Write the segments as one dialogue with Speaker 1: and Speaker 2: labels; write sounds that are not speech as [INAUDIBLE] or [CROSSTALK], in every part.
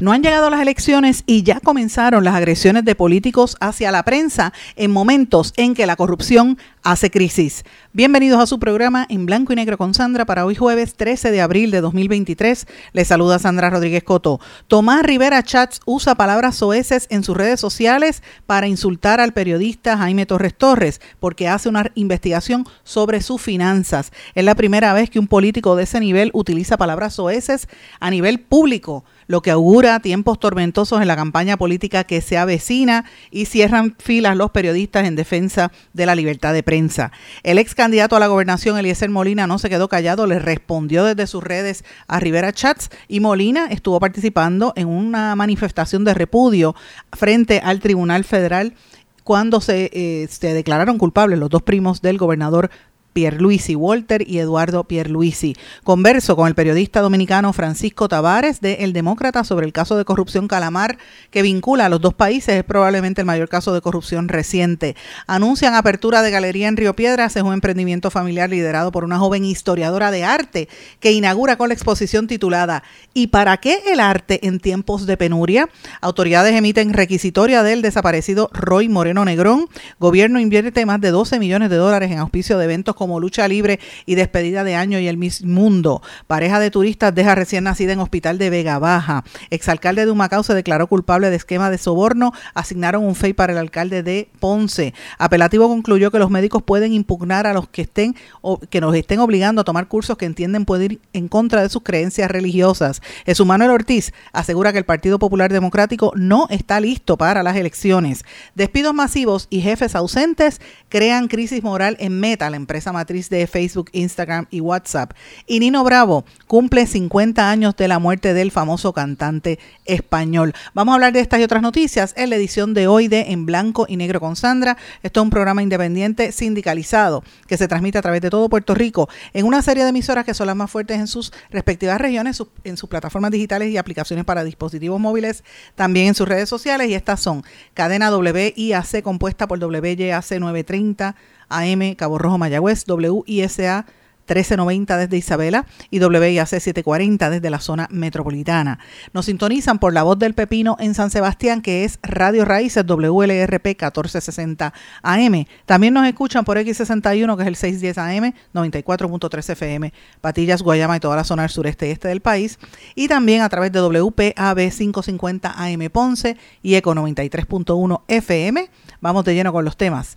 Speaker 1: No han llegado las elecciones y ya comenzaron las agresiones de políticos hacia la prensa en momentos en que la corrupción hace crisis. Bienvenidos a su programa en blanco y negro con Sandra para hoy jueves 13 de abril de 2023. Les saluda Sandra Rodríguez Coto. Tomás Rivera Chats usa palabras soeces en sus redes sociales para insultar al periodista Jaime Torres Torres porque hace una investigación sobre sus finanzas. Es la primera vez que un político de ese nivel utiliza palabras soeces a nivel público lo que augura tiempos tormentosos en la campaña política que se avecina y cierran filas los periodistas en defensa de la libertad de prensa. El ex candidato a la gobernación, Eliezer Molina, no se quedó callado, le respondió desde sus redes a Rivera Chats y Molina estuvo participando en una manifestación de repudio frente al Tribunal Federal cuando se, eh, se declararon culpables los dos primos del gobernador Pierluisi, Walter y Eduardo Pierluisi. Converso con el periodista dominicano Francisco Tavares de El Demócrata sobre el caso de corrupción Calamar que vincula a los dos países. Es probablemente el mayor caso de corrupción reciente. Anuncian apertura de galería en Río Piedras. Es un emprendimiento familiar liderado por una joven historiadora de arte que inaugura con la exposición titulada ¿Y para qué el arte en tiempos de penuria? Autoridades emiten requisitoria del desaparecido Roy Moreno Negrón. Gobierno invierte más de 12 millones de dólares en auspicio de eventos como lucha libre y despedida de año y el Miss Mundo. Pareja de turistas deja recién nacida en hospital de Vega Baja. Exalcalde de Humacao se declaró culpable de esquema de soborno. Asignaron un FEI para el alcalde de Ponce. Apelativo concluyó que los médicos pueden impugnar a los que estén o que nos estén obligando a tomar cursos que entienden pueden ir en contra de sus creencias religiosas. Jesús Manuel Ortiz asegura que el Partido Popular Democrático no está listo para las elecciones. Despidos masivos y jefes ausentes crean crisis moral en Meta, la empresa matriz de Facebook, Instagram y WhatsApp. Y Nino Bravo cumple 50 años de la muerte del famoso cantante español. Vamos a hablar de estas y otras noticias en la edición de hoy de En Blanco y Negro con Sandra. Esto es un programa independiente sindicalizado que se transmite a través de todo Puerto Rico en una serie de emisoras que son las más fuertes en sus respectivas regiones, en sus plataformas digitales y aplicaciones para dispositivos móviles, también en sus redes sociales. Y estas son Cadena WIAC compuesta por WYAC 930 AM Cabo Rojo Mayagüez, WISA 1390 desde Isabela y WIAC 740 desde la zona metropolitana. Nos sintonizan por la voz del Pepino en San Sebastián, que es Radio Raíces WLRP 1460 AM. También nos escuchan por X61, que es el 610 AM, 94.3 FM, Patillas, Guayama y toda la zona del sureste y este del país. Y también a través de WPAB 550 AM Ponce y ECO 93.1 FM. Vamos de lleno con los temas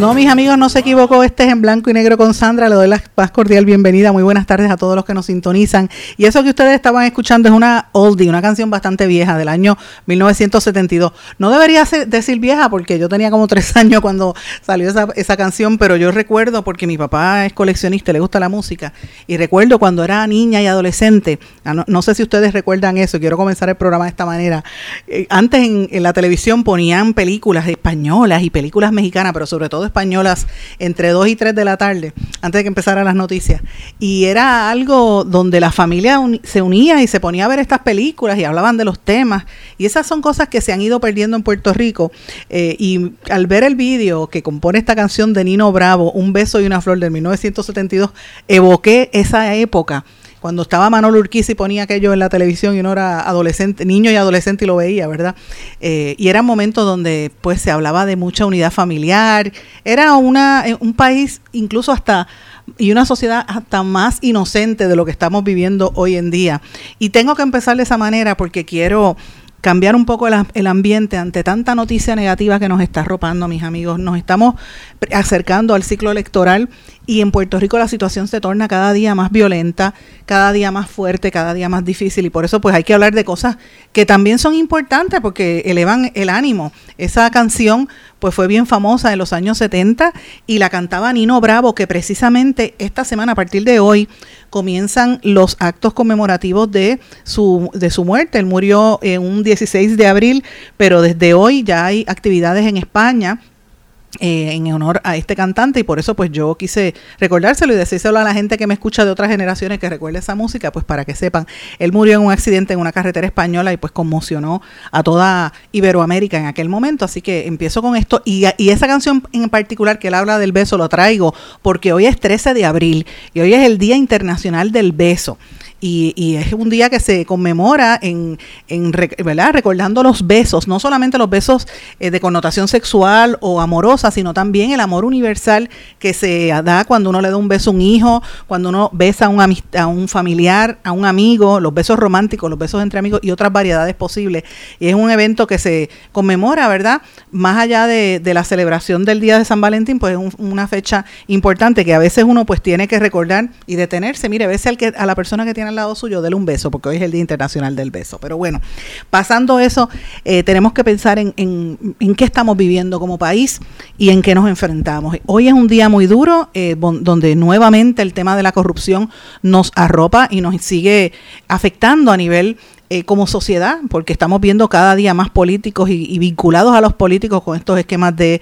Speaker 1: No, mis amigos, no se equivocó. Este es en blanco y negro con Sandra. Le doy la más cordial bienvenida. Muy buenas tardes a todos los que nos sintonizan. Y eso que ustedes estaban escuchando es una oldie, una canción bastante vieja del año 1972. No debería ser, decir vieja porque yo tenía como tres [LAUGHS] años cuando salió esa, esa canción, pero yo recuerdo porque mi papá es coleccionista, le gusta la música. Y recuerdo cuando era niña y adolescente. ah, No, no sé si ustedes recuerdan eso. Quiero comenzar el programa de esta manera. Eh, antes en, en la televisión ponían películas españolas y películas mexicanas, pero sobre todo españolas entre 2 y 3 de la tarde, antes de que empezaran las noticias. Y era algo donde la familia se unía y se ponía a ver estas películas y hablaban de los temas. Y esas son cosas que se han ido perdiendo en Puerto Rico. Eh, y al ver el vídeo que compone esta canción de Nino Bravo, Un beso y una flor del 1972, evoqué esa época cuando estaba Manolo Urquiza y ponía aquello en la televisión y uno era adolescente, niño y adolescente y lo veía, ¿verdad? Eh, y eran momentos donde pues se hablaba de mucha unidad familiar, era una, eh, un país incluso hasta y una sociedad hasta más inocente de lo que estamos viviendo hoy en día. Y tengo que empezar de esa manera porque quiero cambiar un poco el, ambiente ante tanta noticia negativa que nos está arropando, mis amigos. Nos estamos acercando al ciclo electoral y en Puerto Rico la situación se torna cada día más violenta, cada día más fuerte, cada día más difícil y por eso pues hay que hablar de cosas que también son importantes porque elevan el ánimo. Esa canción pues fue bien famosa en los años 70 y la cantaba Nino Bravo que precisamente esta semana a partir de hoy comienzan los actos conmemorativos de su, de su muerte. Él murió en un 16 de abril, pero desde hoy ya hay actividades en España eh, en honor a este cantante y por eso pues yo quise recordárselo y decírselo a la gente que me escucha de otras generaciones que recuerde esa música pues para que sepan. Él murió en un accidente en una carretera española y pues conmocionó a toda Iberoamérica en aquel momento. Así que empiezo con esto y, y esa canción en particular que él habla del beso lo traigo porque hoy es 13 de abril y hoy es el Día Internacional del Beso y, es un día que se conmemora en, en ¿verdad? recordando los besos, no solamente los besos eh, de connotación sexual o amorosa, sino también el amor universal que se da cuando uno le da un beso a un hijo, cuando uno besa a un, a un familiar, a un amigo, los besos románticos, los besos entre amigos y otras variedades posibles. Y es un evento que se conmemora, ¿verdad? Más allá de, la celebración del Día de San Valentín, pues es una fecha importante que a veces uno pues tiene que recordar y detenerse. Mire, bese al que, a la persona que tiene al lado suyo, dele un beso, porque hoy es el Día Internacional del Beso. Pero bueno, pasando eso, eh, tenemos que pensar en, en, qué estamos viviendo como país y en qué nos enfrentamos. Hoy es un día muy duro, eh, donde nuevamente el tema de la corrupción nos arropa y nos sigue afectando a nivel eh, como sociedad, porque estamos viendo cada día más políticos y, vinculados a los políticos con estos esquemas de,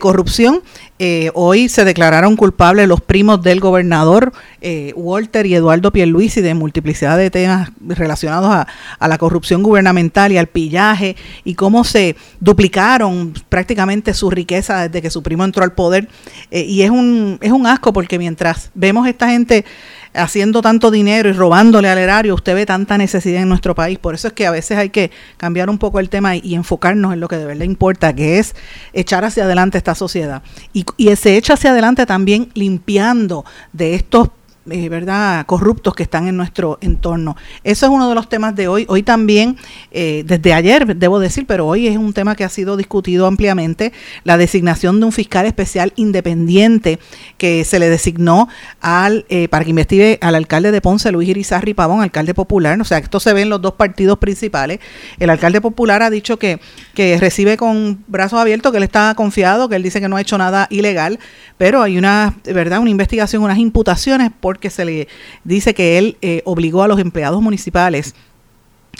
Speaker 1: corrupción. Eh, hoy se declararon culpables los primos del gobernador eh, Walter y Eduardo Pierluisi de multiplicidad de temas relacionados a, a, la corrupción gubernamental y al pillaje y cómo se duplicaron prácticamente su riqueza desde que su primo entró al poder. y es un, es un asco porque mientras vemos esta gente haciendo tanto dinero y robándole al erario, usted ve tanta necesidad en nuestro país. Por eso es que a veces hay que cambiar un poco el tema y, enfocarnos en lo que de verdad importa, que es echar hacia adelante esta sociedad. Y, y se echa hacia adelante también limpiando de estos eh, ¿verdad?, corruptos que están en nuestro entorno. Eso es uno de los temas de hoy. Hoy también, eh, desde ayer, debo decir, pero hoy es un tema que ha sido discutido ampliamente, la designación de un fiscal especial independiente que se le designó al eh, para que investigue al alcalde de Ponce, Luis Irizarri Pavón, alcalde popular. O sea, esto se ve en los dos partidos principales. El alcalde popular ha dicho que, que recibe con brazos abiertos, que él está confiado, que él dice que no ha hecho nada ilegal, pero hay una, ¿verdad?, una investigación, unas imputaciones por que se le dice que él eh, obligó a los empleados municipales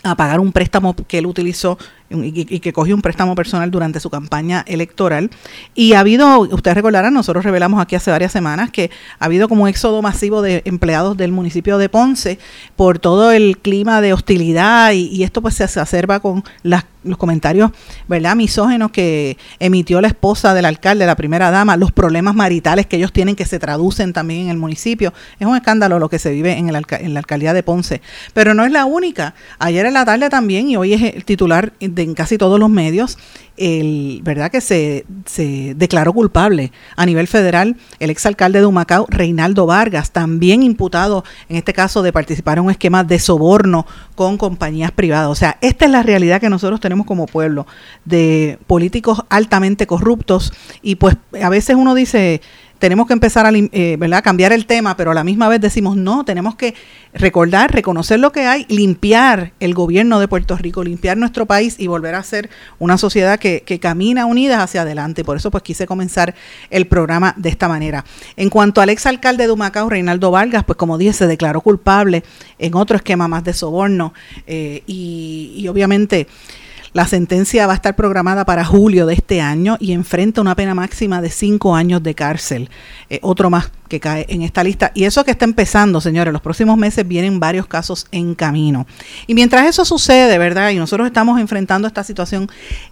Speaker 1: a pagar un préstamo que él utilizó y, que cogió un préstamo personal durante su campaña electoral. Y ha habido, ustedes recordarán, nosotros revelamos aquí hace varias semanas que ha habido como un éxodo masivo de empleados del municipio de Ponce por todo el clima de hostilidad y, esto pues se exacerba con las, los comentarios, ¿verdad?, misógenos que emitió la esposa del alcalde, la primera dama, los problemas maritales que ellos tienen que se traducen también en el municipio. Es un escándalo lo que se vive en, el en la alcaldía de Ponce. Pero no es la única. Ayer en la tarde también, y hoy es el titular en casi todos los medios, el, ¿verdad? que se, se declaró culpable a nivel federal el exalcalde de Humacao, Reinaldo Vargas, también imputado en este caso de participar en un esquema de soborno con compañías privadas. O sea, esta es la realidad que nosotros tenemos como pueblo, de políticos altamente corruptos y pues a veces uno dice tenemos que empezar a eh, ¿verdad? cambiar el tema, pero a la misma vez decimos, no, tenemos que recordar, reconocer lo que hay, limpiar el gobierno de Puerto Rico, limpiar nuestro país y volver a ser una sociedad que, que camina unida hacia adelante. Por eso pues quise comenzar el programa de esta manera. En cuanto al exalcalde de Humacao, Reinaldo Vargas, pues como dije, se declaró culpable en otro esquema más de soborno eh, y, y obviamente la sentencia va a estar programada para julio de este año y enfrenta una pena máxima de cinco años de cárcel. Eh, otro más que cae en esta lista. Y eso que está empezando, señores, los próximos meses vienen varios casos en camino. Y mientras eso sucede, ¿verdad? Y nosotros estamos enfrentando esta situación,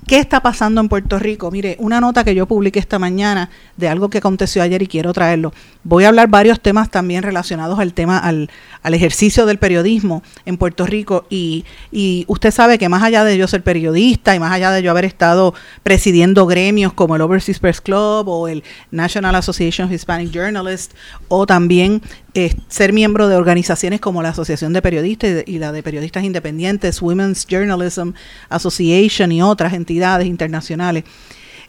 Speaker 1: ¿qué está pasando en Puerto Rico? Mire, una nota que yo publiqué esta mañana de algo que aconteció ayer y quiero traerlo. Voy a hablar varios temas también relacionados al tema, al, al ejercicio del periodismo en Puerto Rico. Y, y usted sabe que más allá de yo ser periodista y más allá de yo haber estado presidiendo gremios como el Overseas Press Club o el National Association of Hispanic Journalists, o también eh, ser miembro de organizaciones como la Asociación de Periodistas y la de Periodistas Independientes, Women's Journalism Association y otras entidades internacionales.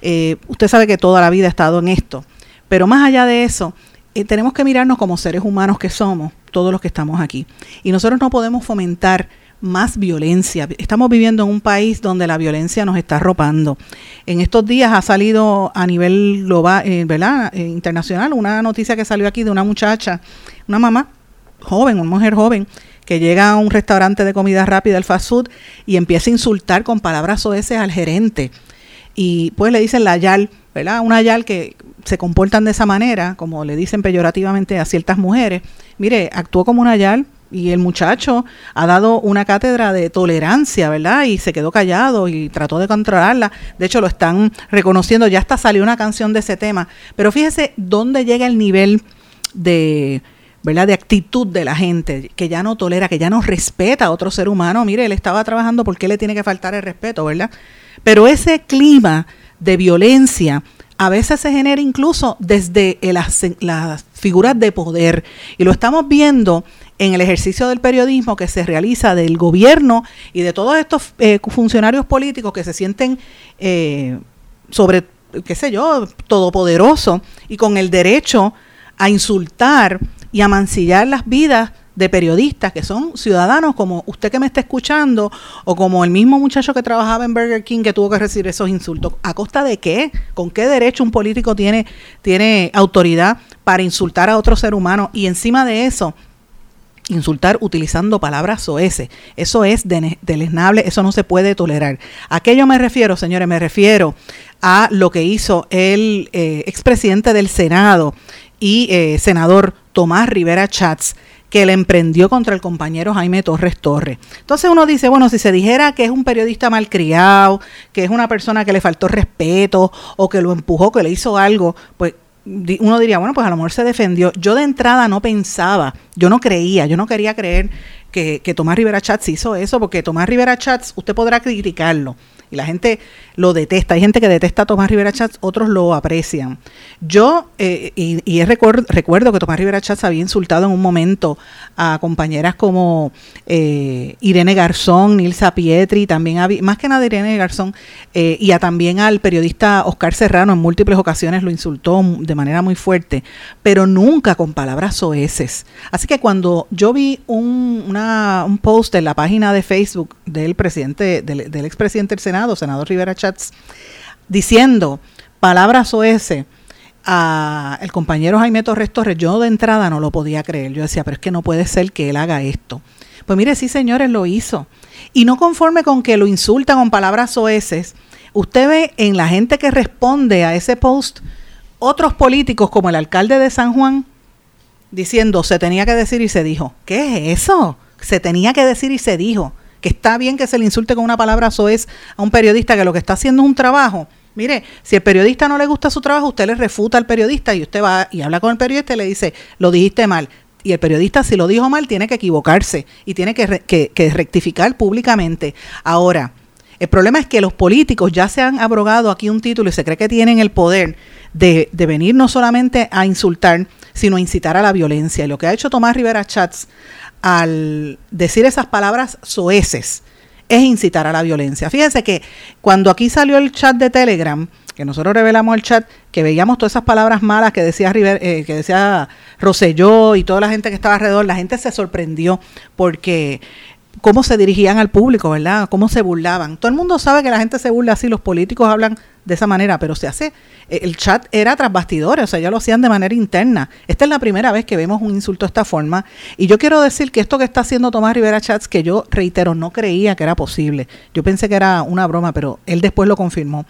Speaker 1: Eh, usted sabe que toda la vida ha estado en esto, pero más allá de eso, eh, tenemos que mirarnos como seres humanos que somos, todos los que estamos aquí. Y nosotros no podemos fomentar más violencia. Estamos viviendo en un país donde la violencia nos está arropando. En estos días ha salido a nivel global, eh, ¿verdad? Eh, internacional una noticia que salió aquí de una muchacha, una mamá joven, una mujer joven, que llega a un restaurante de comida rápida, el fast food, y empieza a insultar con palabras soeces al gerente. Y pues le dicen la yal, ¿verdad? Una yal que se comportan de esa manera, como le dicen peyorativamente a ciertas mujeres. Mire, actuó como una yal, y el muchacho ha dado una cátedra de tolerancia, ¿verdad? Y se quedó callado y trató de controlarla. De hecho, lo están reconociendo. Ya hasta salió una canción de ese tema. Pero fíjese dónde llega el nivel de, ¿verdad? De actitud de la gente, que ya no tolera, que ya no respeta a otro ser humano. Mire, él estaba trabajando, ¿por qué le tiene que faltar el respeto, verdad? Pero ese clima de violencia a veces se genera incluso desde las, las figuras de poder. Y lo estamos viendo en el ejercicio del periodismo que se realiza del gobierno y de todos estos eh, funcionarios políticos que se sienten eh, sobre, qué sé yo, todopoderoso y con el derecho a insultar y a mancillar las vidas de periodistas que son ciudadanos como usted que me está escuchando o como el mismo muchacho que trabajaba en Burger King que tuvo que recibir esos insultos. ¿A costa de qué? ¿Con qué derecho un político tiene, tiene autoridad para insultar a otro ser humano? Y encima de eso, insultar utilizando palabras soeces. Eso es deleznable, eso no se puede tolerar. ¿A qué yo me refiero, señores? Me refiero a lo que hizo el eh, expresidente del Senado y eh, senador Tomás Rivera Chats que le emprendió contra el compañero Jaime Torres Torres. Entonces uno dice, bueno, si se dijera que es un periodista malcriado, que es una persona que le faltó respeto o que lo empujó, que le hizo algo, pues uno diría, bueno, pues a lo mejor se defendió. Yo de entrada no pensaba, yo no creía, yo no quería creer que, que Tomás Rivera Chats hizo eso, porque Tomás Rivera Chats, usted podrá criticarlo, y la gente lo detesta. Hay gente que detesta a Tomás Rivera Chats, otros lo aprecian. Yo, eh, y, recuerdo, recuerdo que Tomás Rivera Chats había insultado en un momento a compañeras como eh, Irene Garzón, Nilsa Pietri, también había, más que nada Irene Garzón, eh, y a, también al periodista Oscar Serrano en múltiples ocasiones lo insultó de manera muy fuerte, pero nunca con palabras soeces. Así que cuando yo vi un, un post en la página de Facebook del presidente, del, del expresidente del Senado, senador Rivera Chats, diciendo palabras ese a el compañero Jaime Torres Torres, yo de entrada no lo podía creer. Yo decía, pero es que no puede ser que él haga esto. Pues mire, sí, señores, lo hizo. Y no conforme con que lo insultan con palabras oeces, usted ve en la gente que responde a ese post otros políticos como el alcalde de San Juan diciendo, se tenía que decir y se dijo. ¿Qué es eso? Se tenía que decir y se dijo que está bien que se le insulte con una palabra soez a un periodista que lo que está haciendo es un trabajo. Mire, si el periodista no le gusta su trabajo, usted le refuta al periodista y usted va y habla con el periodista y le dice, lo dijiste mal. Y el periodista, si lo dijo mal, tiene que equivocarse y tiene que, rectificar públicamente. Ahora, el problema es que los políticos ya se han abrogado aquí un título y se cree que tienen el poder de, de, venir no solamente a insultar, sino a incitar a la violencia. Y lo que ha hecho Tomás Rivera Chats al decir esas palabras soeces es incitar a la violencia. Fíjense que cuando aquí salió el chat de Telegram, que nosotros revelamos el chat, que veíamos todas esas palabras malas que decía River, eh, que decía Rosselló y toda la gente que estaba alrededor, la gente se sorprendió porque cómo se dirigían al público, ¿verdad? Cómo se burlaban. Todo el mundo sabe que la gente se burla así, los políticos hablan de esa manera, pero se hace, eh, el chat era tras bastidores, o sea, ya lo hacían de manera interna. Esta es la primera vez que vemos un insulto de esta forma. Y yo quiero decir que esto que está haciendo Tomás Rivera Chats, que yo reitero, no creía que era posible. Yo pensé que era una broma, pero él después lo confirmó.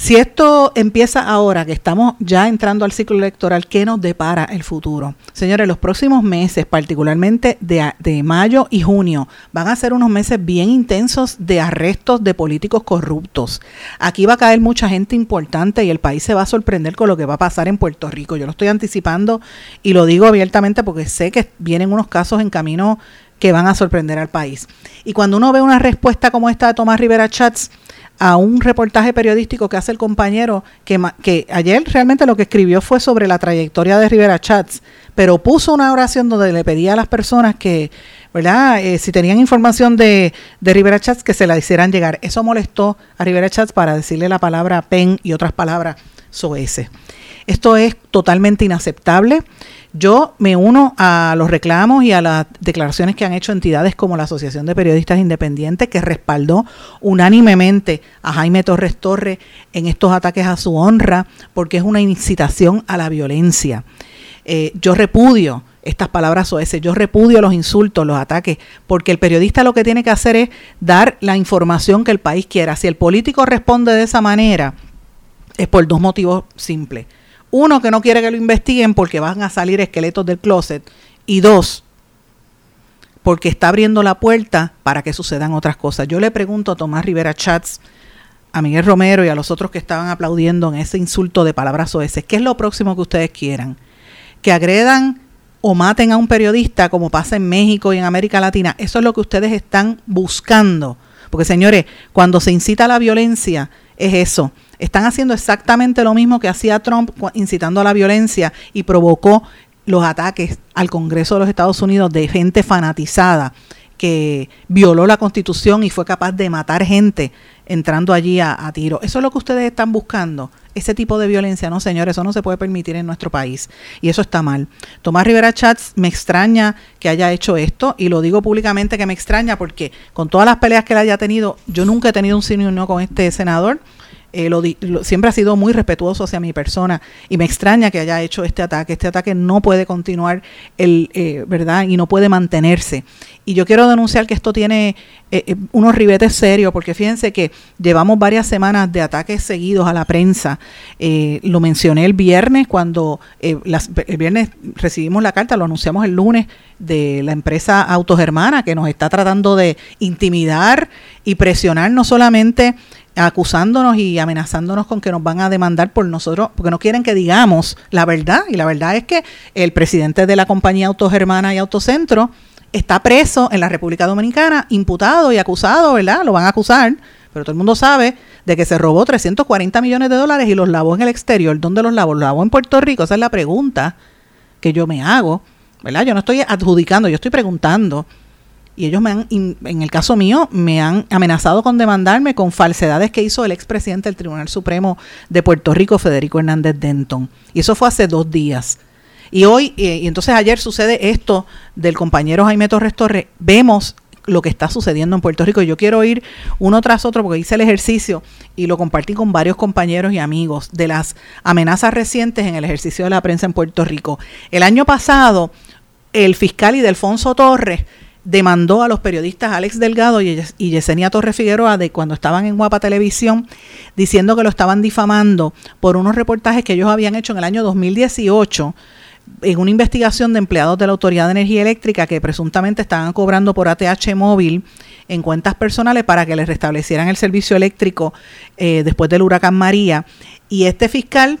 Speaker 1: Si esto empieza ahora, que estamos ya entrando al ciclo electoral, ¿qué nos depara el futuro? Señores, los próximos meses, particularmente de, mayo y junio, van a ser unos meses bien intensos de arrestos de políticos corruptos. Aquí va a caer mucha gente importante y el país se va a sorprender con lo que va a pasar en Puerto Rico. Yo lo estoy anticipando y lo digo abiertamente porque sé que vienen unos casos en camino que van a sorprender al país. Y cuando uno ve una respuesta como esta de Tomás Rivera Chats, a un reportaje periodístico que hace el compañero, que, ayer realmente lo que escribió fue sobre la trayectoria de Rivera Chats, pero puso una oración donde le pedía a las personas que, ¿verdad? Eh, si tenían información de, de Rivera Chats, que se la hicieran llegar. Eso molestó a Rivera Chats para decirle la palabra PEN y otras palabras soeces. Esto es totalmente inaceptable. Yo me uno a los reclamos y a las declaraciones que han hecho entidades como la Asociación de Periodistas Independientes, que respaldó unánimemente a Jaime Torres Torres en estos ataques a su honra, porque es una incitación a la violencia. Eh, yo repudio estas palabras ese yo repudio los insultos, los ataques, porque el periodista lo que tiene que hacer es dar la información que el país quiera. Si el político responde de esa manera, es por dos motivos simples uno, que no quiere que lo investiguen porque van a salir esqueletos del closet. Y dos, porque está abriendo la puerta para que sucedan otras cosas. Yo le pregunto a Tomás Rivera Chats, a Miguel Romero y a los otros que estaban aplaudiendo en ese insulto de palabras ese ¿qué es lo próximo que ustedes quieran? Que agredan o maten a un periodista como pasa en México y en América Latina. Eso es lo que ustedes están buscando. Porque señores, cuando se incita a la violencia, es eso están haciendo exactamente lo mismo que hacía Trump incitando a la violencia y provocó los ataques al Congreso de los Estados Unidos de gente fanatizada que violó la constitución y fue capaz de matar gente entrando allí a, tiro. Eso es lo que ustedes están buscando. Ese tipo de violencia, no señores, eso no se puede permitir en nuestro país. Y eso está mal. Tomás Rivera Chats me extraña que haya hecho esto y lo digo públicamente que me extraña porque con todas las peleas que él haya tenido, yo nunca he tenido un cine no con este senador eh, siempre ha sido muy respetuoso hacia mi persona y me extraña que haya hecho este ataque. Este ataque no puede continuar, el, eh, ¿verdad? Y no puede mantenerse. Y yo quiero denunciar que esto tiene eh, unos ribetes serios, porque fíjense que llevamos varias semanas de ataques seguidos a la prensa. lo mencioné el viernes, cuando las, el viernes recibimos la carta, lo anunciamos el lunes de la empresa Autogermana, que nos está tratando de intimidar y presionar no solamente acusándonos y amenazándonos con que nos van a demandar por nosotros, porque no quieren que digamos la verdad. Y la verdad es que el presidente de la compañía Autogermana y Autocentro está preso en la República Dominicana, imputado y acusado, ¿verdad? Lo van a acusar, pero todo el mundo sabe de que se robó 340 millones de dólares y los lavó en el exterior. ¿Dónde los lavó? ¿Los lavó en Puerto Rico? Esa es la pregunta que yo me hago, ¿verdad? Yo no estoy adjudicando, yo estoy preguntando y ellos me han, en el caso mío, me han amenazado con demandarme con falsedades que hizo el expresidente del Tribunal Supremo de Puerto Rico, Federico Hernández Denton. Y eso fue hace dos días. Y hoy, y entonces ayer sucede esto del compañero Jaime Torres Torres, vemos lo que está sucediendo en Puerto Rico. Yo quiero ir uno tras otro porque hice el ejercicio y lo compartí con varios compañeros y amigos de las amenazas recientes en el ejercicio de la prensa en Puerto Rico. El año pasado, el fiscal y Delfonso Torres demandó a los periodistas Alex Delgado y Yesenia Torres Figueroa de cuando estaban en Guapa Televisión diciendo que lo estaban difamando por unos reportajes que ellos habían hecho en el año 2018 en una investigación de empleados de la Autoridad de Energía Eléctrica que presuntamente estaban cobrando por ATH móvil en cuentas personales para que les restablecieran el servicio eléctrico eh, después del huracán María. Y este fiscal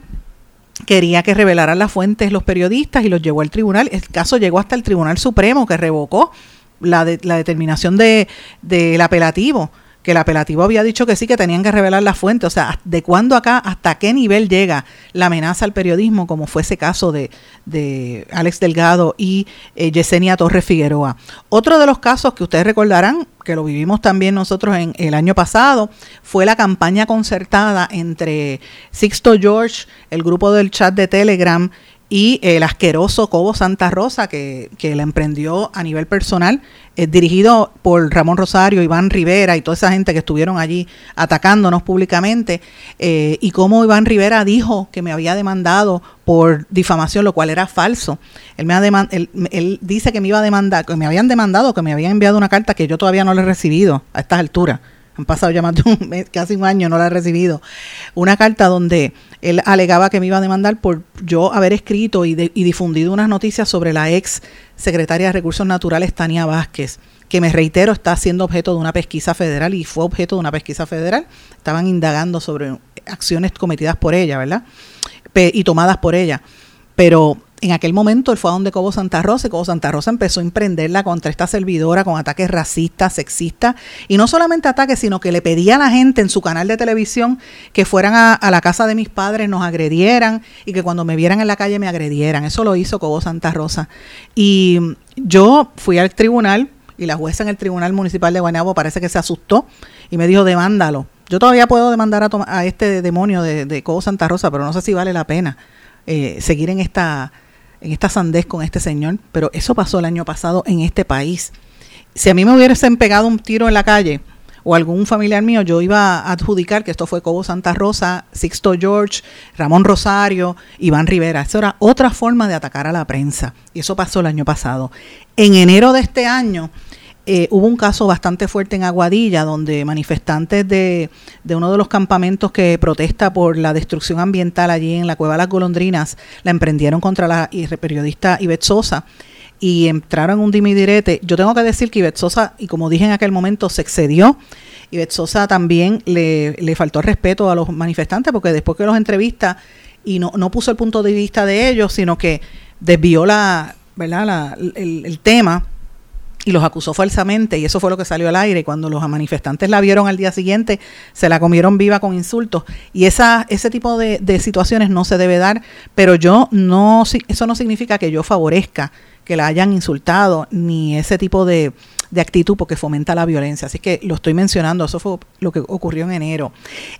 Speaker 1: quería que revelaran las fuentes los periodistas y los llevó al tribunal. El caso llegó hasta el Tribunal Supremo que revocó la, de, la determinación del de, apelativo, que el apelativo había dicho que sí, que tenían que revelar la fuente. O sea, ¿de cuándo acá, hasta qué nivel llega la amenaza al periodismo, como fue ese caso de, de Alex Delgado y eh, Yesenia Torres Figueroa? Otro de los casos que ustedes recordarán, que lo vivimos también nosotros en el año pasado, fue la campaña concertada entre Sixto George, el grupo del chat de Telegram, y el asqueroso Cobo Santa Rosa que, que la emprendió a nivel personal, eh, dirigido por Ramón Rosario, Iván Rivera y toda esa gente que estuvieron allí atacándonos públicamente, eh, y cómo Iván Rivera dijo que me había demandado por difamación, lo cual era falso. Él, me ha él, él, dice que me iba a demandar, que me habían demandado, que me habían enviado una carta que yo todavía no le he recibido a estas alturas han pasado ya más de un mes, casi un año, no la he recibido, una carta donde él alegaba que me iba a demandar por yo haber escrito y, difundido unas noticias sobre la ex secretaria de Recursos Naturales, Tania Vázquez, que me reitero está siendo objeto de una pesquisa federal y fue objeto de una pesquisa federal. Estaban indagando sobre acciones cometidas por ella, ¿verdad? y tomadas por ella. Pero en aquel momento él fue a donde Cobo Santa Rosa y Cobo Santa Rosa empezó a emprenderla contra esta servidora con ataques racistas, sexistas y no solamente ataques, sino que le pedía a la gente en su canal de televisión que fueran a, la casa de mis padres, nos agredieran y que cuando me vieran en la calle me agredieran. Eso lo hizo Cobo Santa Rosa. Y yo fui al tribunal y la jueza en el Tribunal Municipal de Guaynabo parece que se asustó y me dijo, demándalo. Yo todavía puedo demandar a, a este demonio de, de Cobo Santa Rosa, pero no sé si vale la pena eh, seguir en esta, en esta sandez con este señor. Pero eso pasó el año pasado en este país. Si a mí me hubiesen pegado un tiro en la calle, o algún familiar mío, yo iba a adjudicar que esto fue Cobo Santa Rosa, Sixto George, Ramón Rosario, Iván Rivera. Eso era otra forma de atacar a la prensa. Y eso pasó el año pasado. En enero de este año, eh, hubo un caso bastante fuerte en Aguadilla, donde manifestantes de, uno de los campamentos que protesta por la destrucción ambiental allí en la Cueva de las Golondrinas, la emprendieron contra la periodista Ivette Sosa y entraron en un dimidirete. Yo tengo que decir que Ivette Sosa, y como dije en aquel momento, se excedió. Ivette Sosa también le, le faltó respeto a los manifestantes, porque después que los entrevista y no, no puso el punto de vista de ellos, sino que desvió la, ¿verdad? La, el tema y los acusó falsamente y eso fue lo que salió al aire. Cuando los manifestantes la vieron al día siguiente, se la comieron viva con insultos y esa, ese tipo de, situaciones no se debe dar, pero yo no, eso no significa que yo favorezca que la hayan insultado ni ese tipo de, de actitud porque fomenta la violencia. Así que lo estoy mencionando, eso fue lo que ocurrió en enero.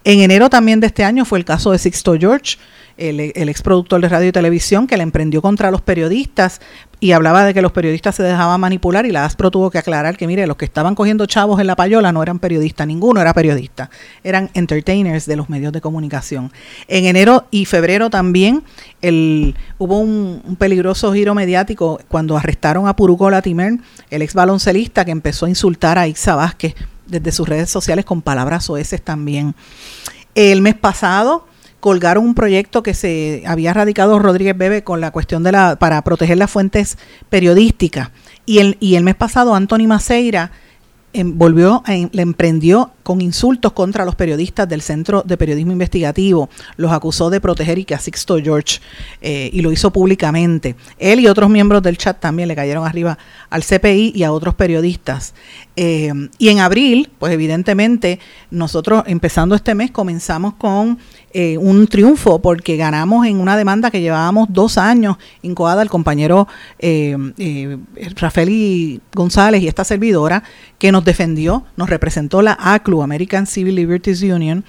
Speaker 1: En enero también de este año fue el caso de Sixto George, el, el ex productor de radio y televisión que le emprendió contra los periodistas y hablaba de que los periodistas se dejaban manipular y la ASPRO tuvo que aclarar que, mire, los que estaban cogiendo chavos en la payola no eran periodistas, ninguno era periodista, eran entertainers de los medios de comunicación. En enero y febrero también el, hubo un, peligroso giro mediático cuando arrestaron a Puruco Latimer, el ex baloncelista que empezó a insultar a Ixa Vázquez desde sus redes sociales con palabras oeces también. El mes pasado colgaron un proyecto que se había radicado Rodríguez Bebe con la cuestión de la para proteger las fuentes periodísticas y el, y el mes pasado Anthony Maceira em, volvió le emprendió con insultos contra los periodistas del Centro de Periodismo Investigativo. Los acusó de proteger y que a Sixto George eh, y lo hizo públicamente. Él y otros miembros del chat también le cayeron arriba al CPI y a otros periodistas. Eh, y en abril, pues evidentemente, nosotros empezando este mes comenzamos con eh, un triunfo porque ganamos en una demanda que llevábamos dos años incoada. Al compañero Rafael González y esta servidora que nos defendió, nos representó la ACLU American Civil Liberties Union,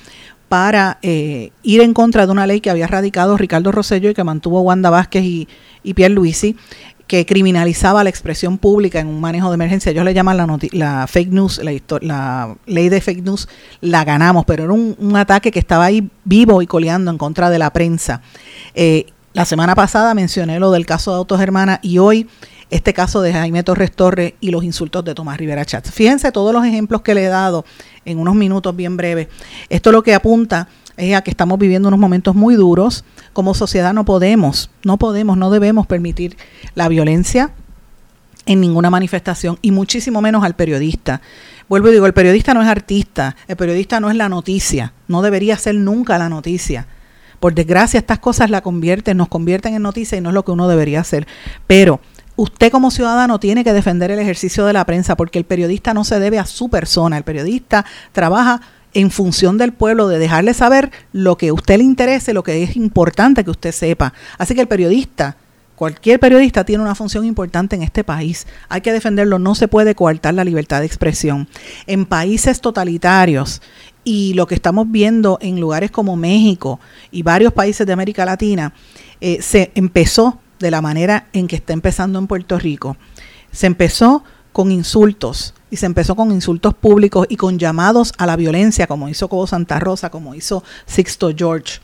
Speaker 1: para eh, ir en contra de una ley que había radicado Ricardo Rosello y que mantuvo Wanda Vázquez y, y Pierre Luisi, que criminalizaba la expresión pública en un manejo de emergencia. Ellos le llaman la, la fake news, la, ley de fake news, la ganamos, pero era un, ataque que estaba ahí vivo y coleando en contra de la prensa. Eh, la semana pasada mencioné lo del caso de Autos Hermanas y hoy este caso de Jaime Torres Torres y los insultos de Tomás Rivera Chats. Fíjense todos los ejemplos que le he dado en unos minutos bien breves. Esto lo que apunta es a que estamos viviendo unos momentos muy duros. Como sociedad no podemos, no podemos, no debemos permitir la violencia en ninguna manifestación y muchísimo menos al periodista. Vuelvo y digo, el periodista no es artista, el periodista no es la noticia, no debería ser nunca la noticia. Por desgracia, estas cosas la convierten, nos convierten en noticia y no es lo que uno debería hacer. Pero usted como ciudadano tiene que defender el ejercicio de la prensa porque el periodista no se debe a su persona, el periodista trabaja en función del pueblo, de dejarle saber lo que a usted le interese, lo que es importante que usted sepa. Así que el periodista, cualquier periodista tiene una función importante en este país. Hay que defenderlo, no se puede coartar la libertad de expresión. En países totalitarios y lo que estamos viendo en lugares como México y varios países de América Latina, eh, se empezó de la manera en que está empezando en Puerto Rico. Se empezó con insultos y se empezó con insultos públicos y con llamados a la violencia, como hizo Cobo Santa Rosa, como hizo Sixto George,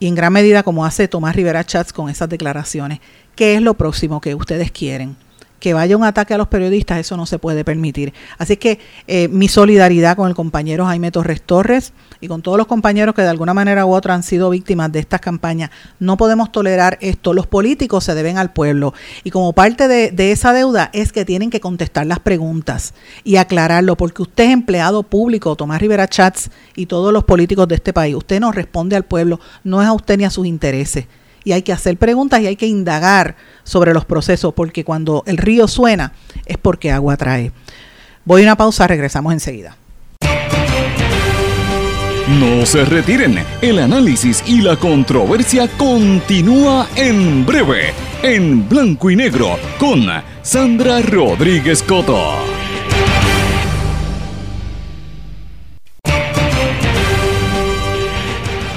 Speaker 1: y en gran medida como hace Tomás Rivera Chats con esas declaraciones. ¿Qué es lo próximo que ustedes quieren? Que vaya un ataque a los periodistas, eso no se puede permitir. Así que eh, mi solidaridad con el compañero Jaime Torres Torres y con todos los compañeros que de alguna manera u otra han sido víctimas de estas campañas. No podemos tolerar esto. Los políticos se deben al pueblo y como parte de, de esa deuda es que tienen que contestar las preguntas y aclararlo, porque usted es empleado público, Tomás Rivera Chats y todos los políticos de este país. Usted no responde al pueblo, no es a usted ni a sus intereses y hay que hacer preguntas y hay que indagar sobre los procesos, porque cuando el río suena es porque agua trae. Voy a una pausa, regresamos enseguida.
Speaker 2: No se retiren, el análisis y la controversia continúa en breve, en blanco y negro, con Sandra Rodríguez Coto.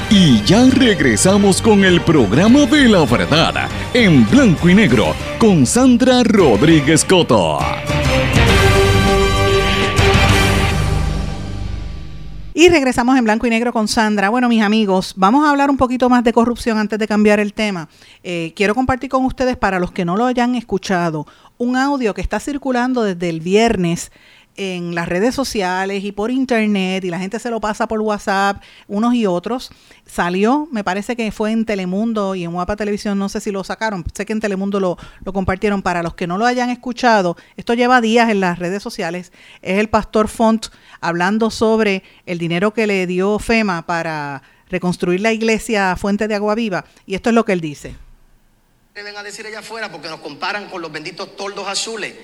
Speaker 2: Y ya regresamos con el programa de la verdad, en blanco y negro, con Sandra Rodríguez Coto.
Speaker 1: Y regresamos en blanco y negro con Sandra. Bueno, mis amigos, vamos a hablar un poquito más de corrupción antes de cambiar el tema. Eh, quiero compartir con ustedes, para los que no lo hayan escuchado, un audio que está circulando desde el viernes en las redes sociales y por internet y la gente se lo pasa por WhatsApp, unos y otros. Salió, me parece que fue en Telemundo y en Guapa Televisión, no sé si lo sacaron, sé que en Telemundo lo, lo compartieron. Para los que no lo hayan escuchado, esto lleva días en las redes sociales, es el pastor Font hablando sobre el dinero que le dio FEMA para reconstruir la iglesia Fuente de Agua Viva y esto es lo que él dice.
Speaker 3: Deben a decir allá afuera porque nos comparan con los benditos toldos azules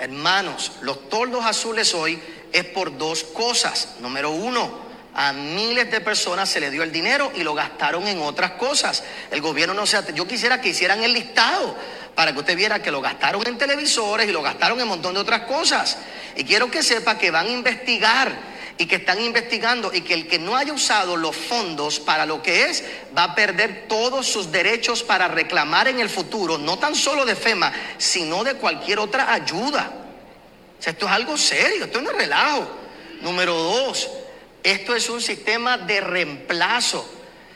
Speaker 3: Hermanos, los toldos azules hoy es por dos cosas. Número uno, a miles de personas se le dio el dinero y lo gastaron en otras cosas. El gobierno no se... Yo quisiera que hicieran el listado para que usted viera que lo gastaron en televisores y lo gastaron en un montón de otras cosas. Y quiero que sepa que van a investigar y que están investigando y que el que no haya usado los fondos para lo que es va a perder todos sus derechos para reclamar en el futuro, no tan solo de FEMA, sino de cualquier otra ayuda. Esto es algo serio, esto no es relajo. Número dos, esto es un sistema de reemplazo.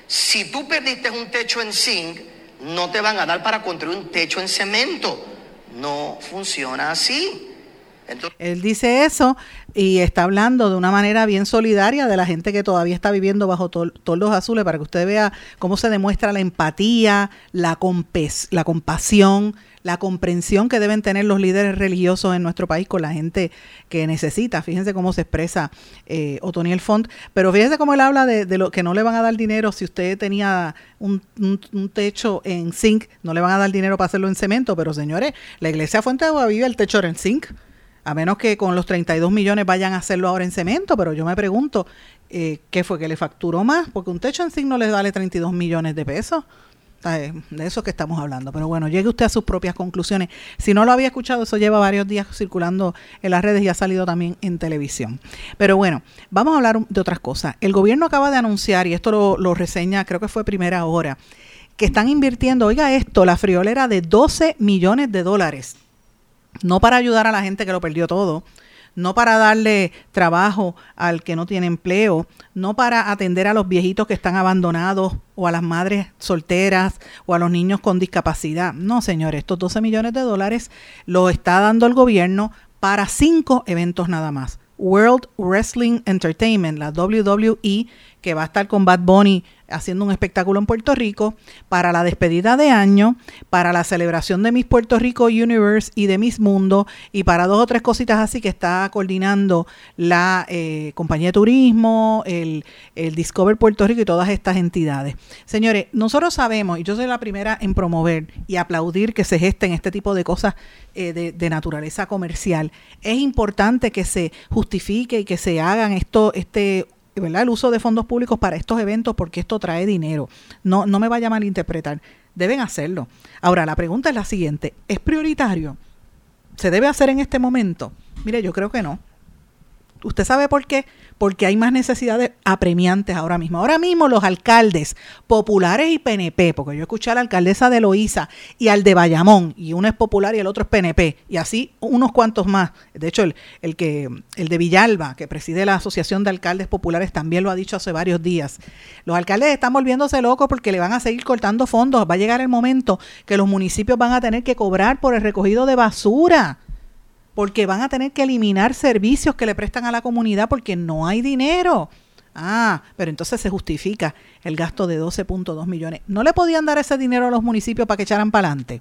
Speaker 3: Si tú perdiste un techo en zinc, no te van a dar para construir un techo en cemento. No funciona así.
Speaker 1: Él dice eso y está hablando de una manera bien solidaria de la gente que todavía está viviendo bajo toldos azules para que usted vea cómo se demuestra la empatía, la, la compasión, la comprensión que deben tener los líderes religiosos en nuestro país con la gente que necesita. Fíjense cómo se expresa eh, Otoniel Font, pero fíjense cómo él habla de, lo que no le van a dar dinero si usted tenía un, techo en zinc, no le van a dar dinero para hacerlo en cemento, pero señores, la iglesia Fuente de Agua Viva, el techo era en zinc a menos que con los 32 millones vayan a hacerlo ahora en cemento, pero yo me pregunto, eh, ¿qué fue que le facturó más? Porque un techo en signo les vale 32 millones de pesos. De eso que estamos hablando. Pero bueno, llegue usted a sus propias conclusiones. Si no lo había escuchado, eso lleva varios días circulando en las redes y ha salido también en televisión. Pero bueno, vamos a hablar de otras cosas. El gobierno acaba de anunciar, y esto lo, lo reseña, creo que fue primera hora, que están invirtiendo, oiga esto, la friolera de 12 millones de dólares no para ayudar a la gente que lo perdió todo, no para darle trabajo al que no tiene empleo, no para atender a los viejitos que están abandonados o a las madres solteras o a los niños con discapacidad. No, señores, estos 12 millones de dólares lo está dando el gobierno para cinco eventos nada más. World Wrestling Entertainment, la WWE, que va a estar con Bad Bunny haciendo un espectáculo en Puerto Rico para la despedida de año, para la celebración de Miss Puerto Rico Universe y de Miss Mundo y para dos o tres cositas así que está coordinando la eh, compañía de turismo, el, Discover Puerto Rico y todas estas entidades. Señores, nosotros sabemos, y yo soy la primera en promover y aplaudir que se gesten este tipo de cosas eh, de, de, naturaleza comercial, es importante que se justifique y que se hagan esto, este el uso de fondos públicos para estos eventos porque esto trae dinero. No, no me vaya a malinterpretar. Deben hacerlo. Ahora, la pregunta es la siguiente. ¿Es prioritario? ¿Se debe hacer en este momento? Mire, yo creo que no. ¿Usted sabe por qué? Porque hay más necesidades apremiantes ahora mismo. Ahora mismo los alcaldes populares y PNP, porque yo escuché a la alcaldesa de Loíza y al de Bayamón, y uno es popular y el otro es PNP, y así unos cuantos más. De hecho, el, el que, el de Villalba, que preside la Asociación de Alcaldes Populares, también lo ha dicho hace varios días. Los alcaldes están volviéndose locos porque le van a seguir cortando fondos. Va a llegar el momento que los municipios van a tener que cobrar por el recogido de basura porque van a tener que eliminar servicios que le prestan a la comunidad porque no hay dinero. Ah, pero entonces se justifica el gasto de 12.2 millones. ¿No le podían dar ese dinero a los municipios para que echaran para adelante?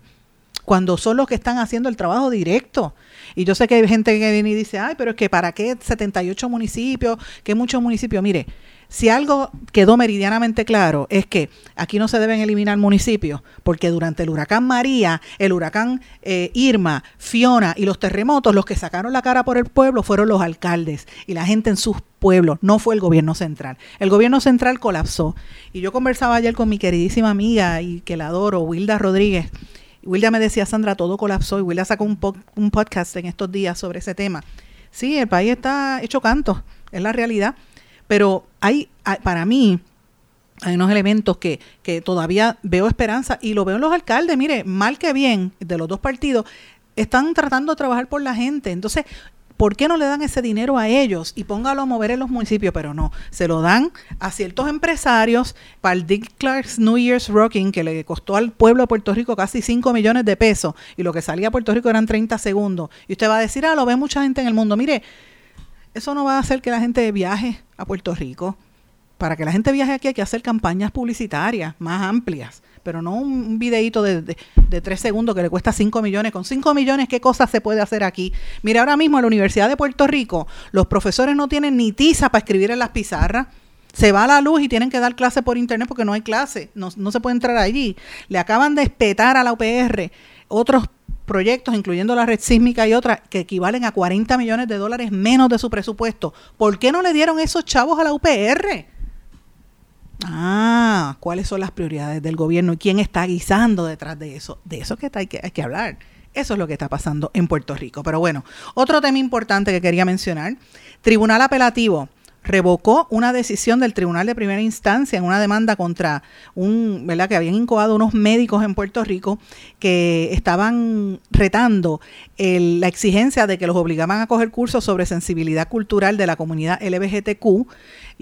Speaker 1: Cuando son los que están haciendo el trabajo directo. Y yo sé que hay gente que viene y dice, ay, pero es que para qué 78 municipios, que muchos municipios. Mire, si algo quedó meridianamente claro es que aquí no se deben eliminar municipios, porque durante el huracán María, el huracán eh, Irma, Fiona y los terremotos, los que sacaron la cara por el pueblo fueron los alcaldes y la gente en sus pueblos, no fue el gobierno central. El gobierno central colapsó. Y yo conversaba ayer con mi queridísima amiga y que la adoro, Wilda Rodríguez. Wilda me decía, Sandra, todo colapsó y Wilda sacó un, un podcast en estos días sobre ese tema. Sí, el país está hecho canto, es la realidad. Pero hay, para mí, hay unos elementos que, que todavía veo esperanza y lo veo en los alcaldes. Mire, mal que bien, de los dos partidos, están tratando de trabajar por la gente. Entonces, ¿por qué no le dan ese dinero a ellos y póngalo a mover en los municipios? Pero no, se lo dan a ciertos empresarios para el Dick Clark's New Year's Rocking, que le costó al pueblo de Puerto Rico casi 5 millones de pesos y lo que salía a Puerto Rico eran 30 segundos. Y usted va a decir, ah, lo ve mucha gente en el mundo. Mire, eso no va a hacer que la gente viaje a Puerto Rico. Para que la gente viaje aquí hay que hacer campañas publicitarias más amplias, pero no un, videíto de, de, tres segundos que le cuesta cinco millones. Con cinco millones, ¿qué cosas se puede hacer aquí? Mira, ahora mismo en la Universidad de Puerto Rico, los profesores no tienen ni tiza para escribir en las pizarras se va la luz y tienen que dar clase por internet porque no hay clase, no, no, se puede entrar allí. Le acaban de espetar a la UPR otros proyectos, incluyendo la red sísmica y otras, que equivalen a 40 millones de dólares menos de su presupuesto. ¿Por qué no le dieron esos chavos a la UPR? Ah, ¿cuáles son las prioridades del gobierno y quién está guisando detrás de eso? De eso que hay que, hay que hablar. Eso es lo que está pasando en Puerto Rico. Pero bueno, otro tema importante que quería mencionar, Tribunal Apelativo revocó una decisión del Tribunal de Primera Instancia en una demanda contra un, ¿verdad? que habían incubado unos médicos en Puerto Rico que estaban retando la exigencia de que los obligaban a coger cursos sobre sensibilidad cultural de la comunidad LGBTQ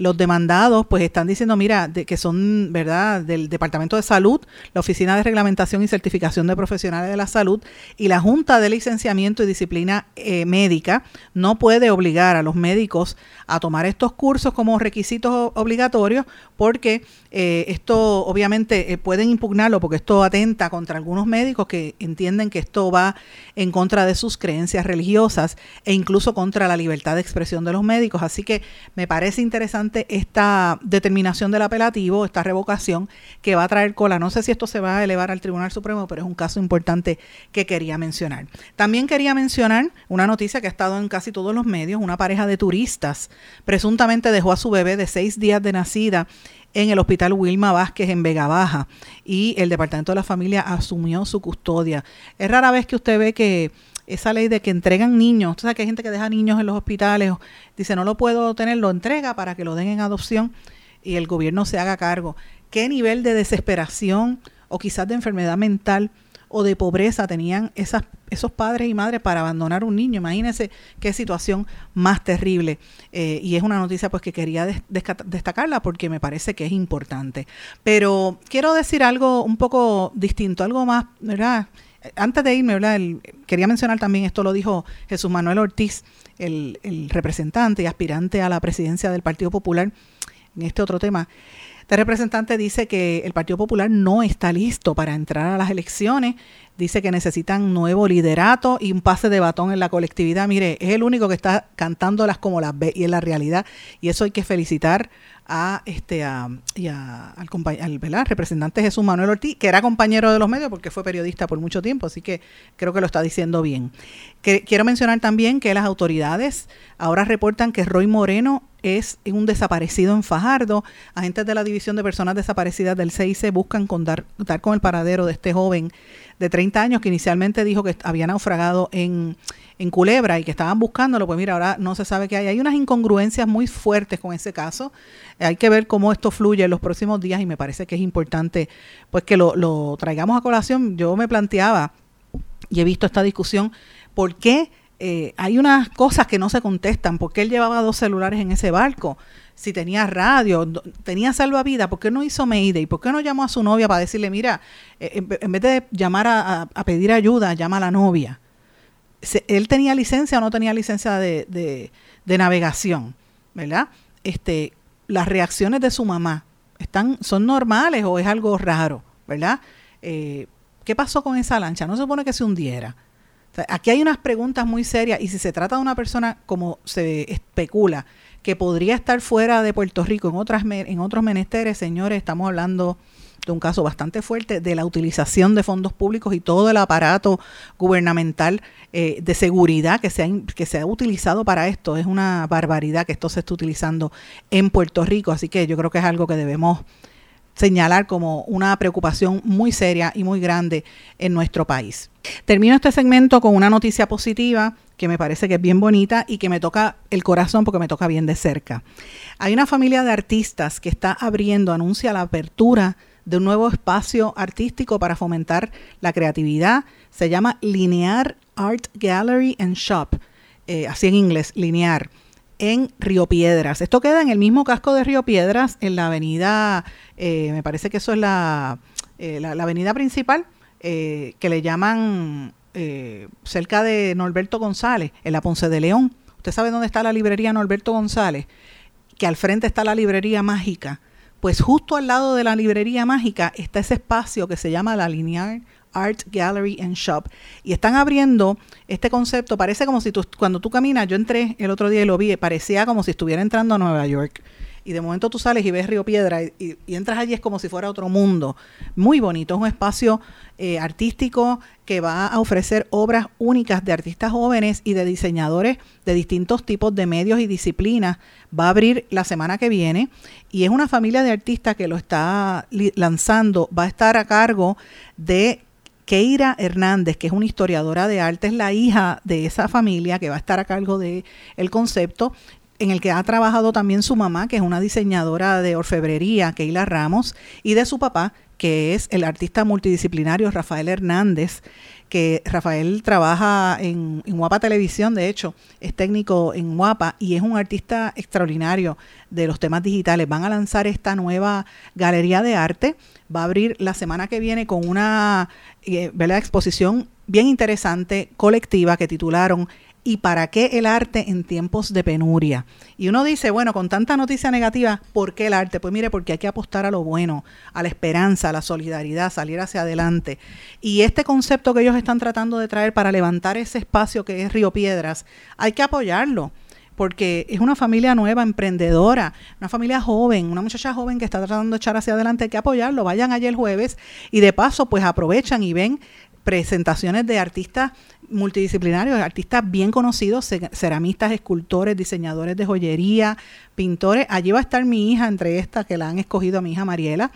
Speaker 1: los demandados pues están diciendo, mira, de, que son, ¿verdad?, del Departamento de Salud, la Oficina de Reglamentación y Certificación de Profesionales de la Salud y la Junta de Licenciamiento y Disciplina eh, Médica no puede obligar a los médicos a tomar estos cursos como requisitos obligatorios porque eh, esto obviamente eh, pueden impugnarlo porque esto atenta contra algunos médicos que entienden que esto va en contra de sus creencias religiosas e incluso contra la libertad de expresión de los médicos. Así que me parece interesante esta determinación del apelativo, esta revocación que va a traer cola. No sé si esto se va a elevar al Tribunal Supremo, pero es un caso importante que quería mencionar. También quería mencionar una noticia que ha estado en casi todos los medios. Una pareja de turistas presuntamente dejó a su bebé de seis días de nacida en el hospital Wilma Vázquez en Vega Baja y el Departamento de la Familia asumió su custodia. Es rara vez que usted ve que esa ley de que entregan niños, tú sabes que hay gente que deja niños en los hospitales, dice no lo puedo tener, lo entrega para que lo den en adopción y el gobierno se haga cargo. ¿Qué nivel de desesperación o quizás de enfermedad mental o de pobreza tenían esas, esos padres y madres para abandonar un niño? Imagínense qué situación más terrible. Eh, y es una noticia pues que quería destacarla porque me parece que es importante. Pero quiero decir algo un poco distinto, algo más, ¿verdad? Antes de irme, quería mencionar también, esto lo dijo Jesús Manuel Ortiz, el, representante y aspirante a la presidencia del Partido Popular, en este otro tema. Este representante dice que el Partido Popular no está listo para entrar a las elecciones. Dice que necesitan nuevo liderato y un pase de batón en la colectividad. Mire, es el único que está cantándolas como las ve y en la realidad. Y eso hay que felicitar a este a, y al, al representante Jesús Manuel Ortiz, que era compañero de los medios porque fue periodista por mucho tiempo, así que creo que lo está diciendo bien. Quiero mencionar también que las autoridades ahora reportan que Roy Moreno es un desaparecido en Fajardo. Agentes de la División de Personas Desaparecidas del CIC buscan dar, con el paradero de este joven de 30 años que inicialmente dijo que había naufragado en, en Culebra y que estaban buscándolo. Pues mira, ahora no se sabe qué hay. Hay unas incongruencias muy fuertes con ese caso. Hay que ver cómo esto fluye en los próximos días y me parece que es importante pues que lo, lo traigamos a colación. Yo me planteaba y he visto esta discusión, ¿por qué? Eh, hay unas cosas que no se contestan. ¿Por qué él llevaba dos celulares en ese barco? Si tenía radio, tenía salvavidas, ¿por qué no hizo Mayday? ¿Por qué no llamó a su novia para decirle, mira, eh, en vez de llamar a, pedir ayuda, llama a la novia? ¿Él tenía licencia o no tenía licencia de, navegación? ¿Verdad? Este, las reacciones de su mamá, ¿están, ¿son normales o es algo raro? ¿Verdad? Eh, ¿Qué pasó con esa lancha? No se supone que se hundiera aquí hay unas preguntas muy serias y si se trata de una persona como se especula que podría estar fuera de Puerto Rico en otras en otros menesteres, señores, estamos hablando de un caso bastante fuerte de la utilización de fondos públicos y todo el aparato gubernamental eh, de seguridad que se, ha, que se ha utilizado para esto. Es una barbaridad que esto se esté utilizando en Puerto Rico, así que yo creo que es algo que debemos señalar como una preocupación muy seria y muy grande en nuestro país. Termino este segmento con una noticia positiva que me parece que es bien bonita y que me toca el corazón porque me toca bien de cerca. Hay una familia de artistas que está abriendo, anuncia la apertura de un nuevo espacio artístico para fomentar la creatividad. Se llama Linear Art Gallery and Shop, eh, así en inglés, linear en Río Piedras. Esto queda en el mismo casco de Río Piedras, en la avenida, eh, me parece que eso es la, eh, la, avenida principal, eh, que le llaman cerca de Norberto González, en la Ponce de León. ¿Usted sabe dónde está la librería Norberto González? Que al frente está la librería mágica. Pues justo al lado de la librería mágica está ese espacio que se llama la Linear Art Gallery and Shop. Y están abriendo este concepto, parece como si tú, cuando tú caminas, yo entré el otro día y lo vi, parecía como si estuviera entrando a Nueva York. Y de momento tú sales y ves Río Piedra y, entras allí es como si fuera otro mundo. Muy bonito, es un espacio eh, artístico que va a ofrecer obras únicas de artistas jóvenes y de diseñadores de distintos tipos de medios y disciplinas. Va a abrir la semana que viene y es una familia de artistas que lo está lanzando. Va a estar a cargo de Keira Hernández, que es una historiadora de arte, es la hija de esa familia que va a estar a cargo del el concepto en el que ha trabajado también su mamá, que es una diseñadora de orfebrería, Keila Ramos, y de su papá, que es el artista multidisciplinario Rafael Hernández, que Rafael trabaja en, Guapa Televisión, de hecho, es técnico en Guapa y es un artista extraordinario de los temas digitales. Van a lanzar esta nueva galería de arte, va a abrir la semana que viene con una eh, exposición bien interesante, colectiva, que titularon ¿Y para qué el arte en tiempos de penuria? Y uno dice, bueno, con tanta noticia negativa, ¿por qué el arte? Pues mire, porque hay que apostar a lo bueno, a la esperanza, a la solidaridad, salir hacia adelante. Y este concepto que ellos están tratando de traer para levantar ese espacio que es Río Piedras, hay que apoyarlo porque es una familia nueva, emprendedora, una familia joven, una muchacha joven que está tratando de echar hacia adelante, hay que apoyarlo. Vayan allí el jueves y de paso pues aprovechan y ven presentaciones de artistas multidisciplinarios, artistas bien conocidos, ceramistas, escultores, diseñadores de joyería, pintores. Allí va a estar mi hija, entre estas que la han escogido a mi hija Mariela,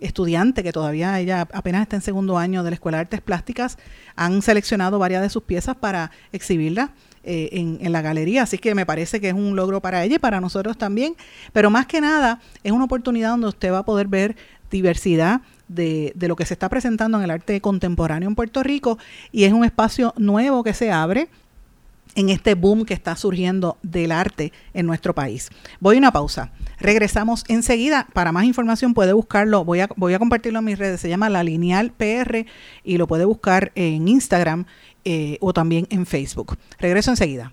Speaker 1: estudiante que todavía ella apenas está en segundo año de la Escuela de Artes Plásticas. Han seleccionado varias de sus piezas para exhibirlas. Eh, en, en, la galería, así que me parece que es un logro para ella y para nosotros también, pero más que nada es una oportunidad donde usted va a poder ver diversidad de, de, lo que se está presentando en el arte contemporáneo en Puerto Rico y es un espacio nuevo que se abre en este boom que está surgiendo del arte en nuestro país. Voy a una pausa. Regresamos enseguida. Para más información puede buscarlo. Voy a, voy a compartirlo en mis redes. Se llama La Lineal PR y lo puede buscar en Instagram eh, o también en Facebook. Regreso enseguida.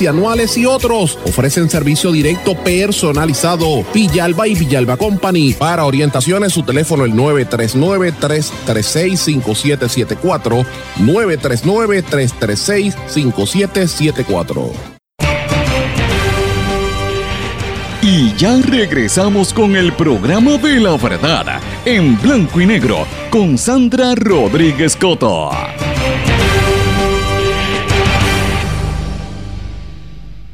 Speaker 4: y anuales y otros. Ofrecen servicio directo personalizado. Villalba y Villalba Company. Para orientaciones, su teléfono el 939-336-5774. 939-336-5774.
Speaker 2: Y ya regresamos con el programa de la verdad en blanco y negro con Sandra Rodríguez Coto.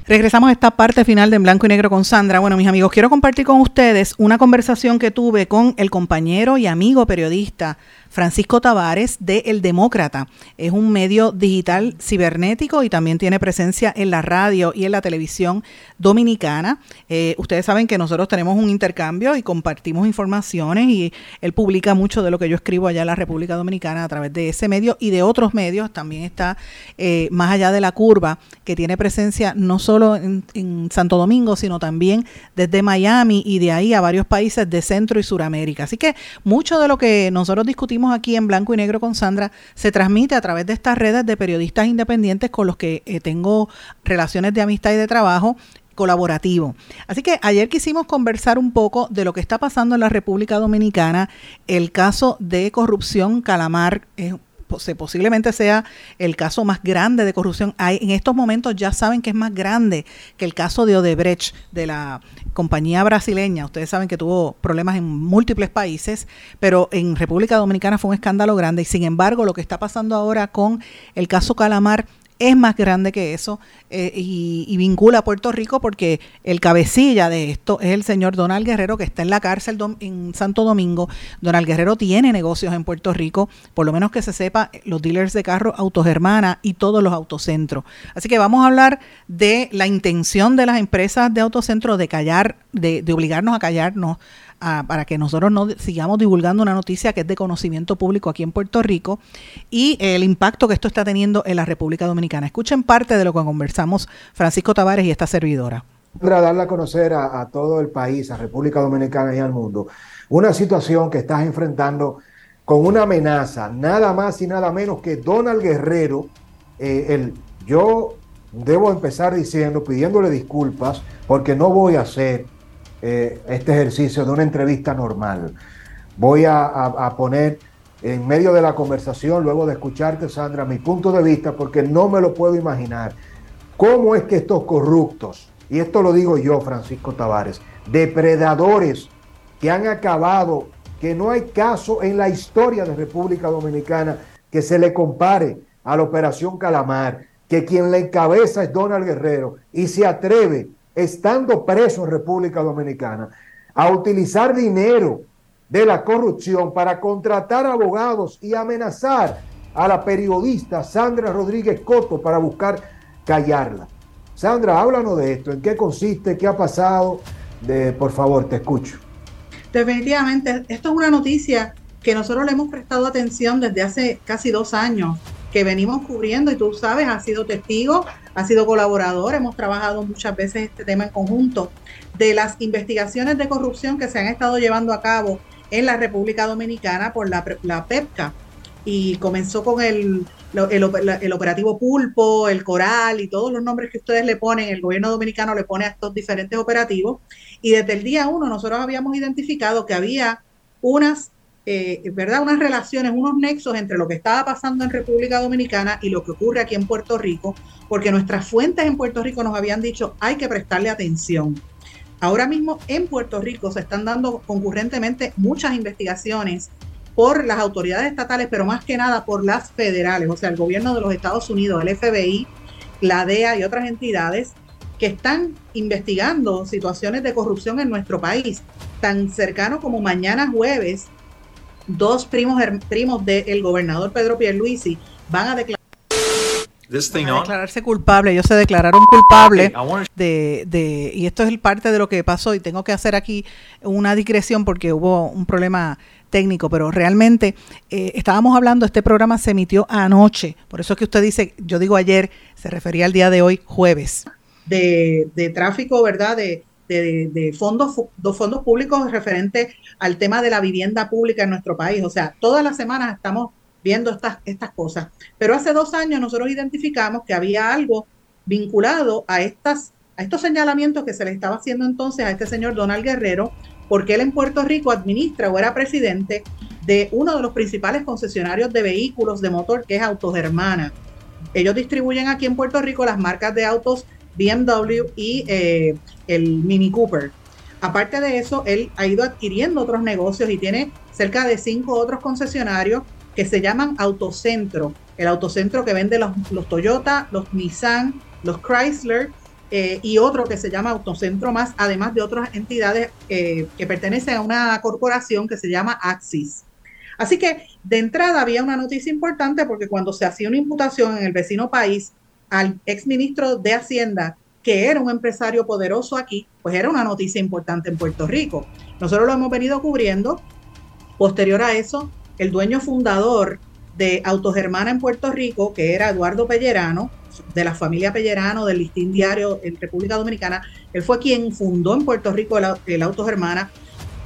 Speaker 1: Regresamos a esta parte final de En Blanco y Negro con Sandra. Bueno, mis amigos, quiero compartir con ustedes una conversación que tuve con el compañero y amigo periodista Francisco Tavares de El Demócrata. Es un medio digital cibernético y también tiene presencia en la radio y en la televisión dominicana. Eh, ustedes saben que nosotros tenemos un intercambio y compartimos informaciones y él publica mucho de lo que yo escribo allá en la República Dominicana a través de ese medio y de otros medios. También está eh, más allá de la curva, que tiene presencia no solo en, en Santo Domingo, sino también desde Miami y de ahí a varios países de Centro y Suramérica. Así que mucho de lo que nosotros discutimos aquí en Blanco y Negro con Sandra se transmite a través de estas redes de periodistas independientes con los que eh, tengo relaciones de amistad y de trabajo colaborativo. Así que ayer quisimos conversar un poco de lo que está pasando en la República Dominicana, el caso de corrupción Calamar, es posiblemente sea el caso más grande de corrupción. Hay, en estos momentos ya saben que es más grande que el caso de Odebrecht, de la compañía brasileña. Ustedes saben que tuvo problemas en múltiples países, pero en República Dominicana fue un escándalo grande. Y sin embargo, lo que está pasando ahora con el caso Calamar es más grande que eso eh, y, vincula a Puerto Rico porque el cabecilla de esto es el señor Donald Guerrero que está en la cárcel en Santo Domingo. Donald Guerrero tiene negocios en Puerto Rico, por lo menos que se sepa, los dealers de carro Autogermana y todos los autocentros. Así que vamos a hablar de la intención de las empresas de autocentro de callar, de, de obligarnos a callarnos para que nosotros no sigamos divulgando una noticia que es de conocimiento público aquí en Puerto Rico y el impacto que esto está teniendo en la República Dominicana. Escuchen parte de lo que conversamos Francisco Tavares y esta servidora.
Speaker 5: Para darle a conocer a, todo el país, a República Dominicana y al mundo, una situación que estás enfrentando con una amenaza, nada más y nada menos que Donald Guerrero, eh, el, yo debo empezar diciendo, pidiéndole disculpas, porque no voy a hacer eh, este ejercicio de una entrevista normal. Voy a, poner en medio de la conversación, luego de escucharte, Sandra, mi punto de vista, porque no me lo puedo imaginar. ¿Cómo es que estos corruptos, y esto lo digo yo, Francisco Tavares, depredadores que han acabado, que no hay caso en la historia de República Dominicana que se le compare a la Operación Calamar, que quien la encabeza es Donald Guerrero y se atreve estando preso en República Dominicana, a utilizar dinero de la corrupción para contratar abogados y amenazar a la periodista Sandra Rodríguez Coto para buscar callarla. Sandra, háblanos de esto, en qué consiste, qué ha pasado, por favor, te escucho.
Speaker 1: Definitivamente, esto es una noticia que nosotros le hemos prestado atención desde hace casi dos años que venimos cubriendo y tú sabes, has sido testigo, has sido colaborador, hemos trabajado muchas veces este tema en conjunto de las investigaciones de corrupción que se han estado llevando a cabo en la República Dominicana por la, la PEPCA y comenzó con el, el, operativo Pulpo, el Coral y todos los nombres que ustedes le ponen, el gobierno dominicano le pone a estos diferentes operativos. Y desde el día uno nosotros habíamos identificado que había unas eh, ¿verdad? Unas relaciones, unos nexos entre lo que estaba pasando en República Dominicana y lo que ocurre aquí en Puerto Rico, porque nuestras fuentes en Puerto Rico nos habían dicho hay que prestarle atención. Ahora mismo en Puerto Rico se están dando concurrentemente muchas investigaciones por las autoridades estatales, pero más que nada por las federales, o sea, el gobierno de los Estados Unidos, el FBI, la DEA y otras entidades que están investigando situaciones de corrupción en nuestro país. Tan cercano como mañana jueves dos primos, primos del gobernador Pedro Pierluisi van a declarar. declararse culpable, ellos se declararon culpables de, de, y esto es parte de lo que pasó y tengo que hacer aquí una digresión porque hubo un problema técnico, pero realmente eh, estábamos hablando, este programa se emitió anoche, por eso es que usted dice, yo digo ayer, se refería al día de hoy, jueves. De, de tráfico, ¿verdad? De, de, fondos, dos fondos públicos referente al tema de la vivienda pública en nuestro país. O sea, todas las semanas estamos viendo estas, estas cosas. Pero hace dos años nosotros identificamos que había algo vinculado a, estas, a estos señalamientos que se le estaba haciendo entonces a este señor Donald Guerrero, porque él en Puerto Rico administra o era presidente de uno de los principales concesionarios de vehículos de motor, que es Autos Hermana. Ellos distribuyen aquí en Puerto Rico las marcas de autos BMW y eh, el Mini Cooper. Aparte de eso, él ha ido adquiriendo otros negocios y tiene cerca de cinco otros concesionarios que se llaman Autocentro. El Autocentro que vende los, Toyota, los Nissan, los Chrysler eh, y otro que se llama Autocentro Más, además de otras entidades eh, que pertenecen a una corporación que se llama Axis. Así que de entrada había una noticia importante porque cuando se hacía una imputación en el vecino país al exministro de Hacienda, que era un empresario poderoso aquí, pues era una noticia importante en Puerto Rico. Nosotros lo hemos venido cubriendo. Posterior a eso, el dueño fundador de Autogermana en Puerto Rico, que era Eduardo Pellerano, de la familia Pellerano, del listín diario en República Dominicana, él fue quien fundó en Puerto Rico el, Autogermana,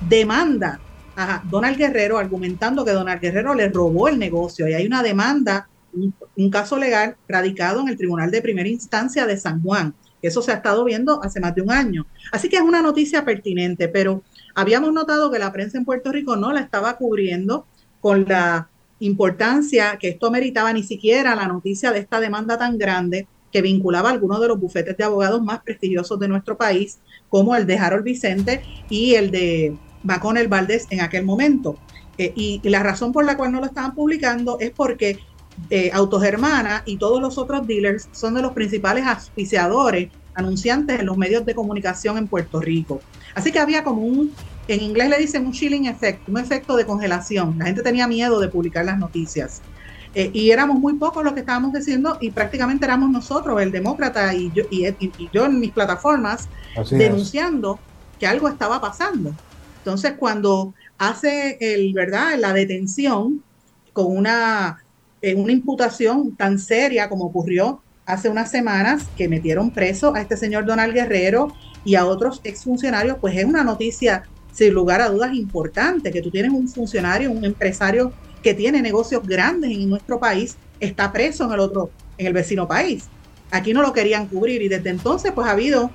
Speaker 1: demanda a Donald Guerrero argumentando que Donald Guerrero le robó el negocio y hay una demanda, un, caso legal radicado en el Tribunal de Primera Instancia de San Juan. Eso se ha estado viendo hace más de un año. Así que es una noticia pertinente, pero habíamos notado que la prensa en Puerto Rico no la estaba cubriendo con la importancia que esto meritaba ni siquiera la noticia de esta demanda tan grande que vinculaba a algunos de los bufetes de abogados más prestigiosos de nuestro país, como el de Harold Vicente y el de Baconel Valdés en aquel momento. Eh, y, la razón por la cual no lo estaban publicando es porque eh, Autogermana y todos los otros dealers son de los principales auspiciadores, anunciantes en los medios de comunicación en Puerto Rico. Así que había como un en inglés le dicen un chilling effect, un efecto de congelación. La gente tenía miedo de publicar las noticias. Eh, y éramos muy pocos los que estábamos diciendo y prácticamente éramos nosotros, el demócrata y yo, y, yo en mis plataformas, denunciando que algo estaba pasando. Entonces, cuando hace el, ¿verdad? la detención con una, una imputación tan seria como ocurrió hace unas semanas, que metieron preso a este señor Donald Guerrero y a otros exfuncionarios, pues es una noticia sin lugar a dudas importante, que tú tienes un funcionario, un empresario que tiene negocios grandes en nuestro país, está preso en el otro, en el vecino país. Aquí no lo querían cubrir y desde entonces pues ha habido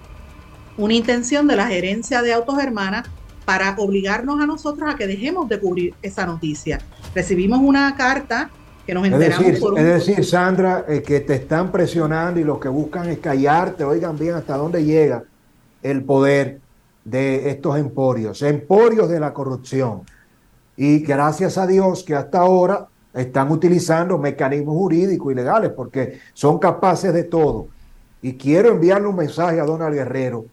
Speaker 1: una intención de la gerencia de Autos Hermanas para obligarnos a nosotros a que dejemos de cubrir esa noticia. Recibimos una carta que nos enteramos
Speaker 5: es decir, por Es decir, Sandra, eh, que te están presionando y lo que buscan es callarte, oigan bien hasta dónde llega el poder de estos emporios, emporios de la corrupción. Y gracias a Dios que hasta ahora están utilizando mecanismos jurídicos y legales porque son capaces de todo. Y quiero enviarle un mensaje a Donald Guerrero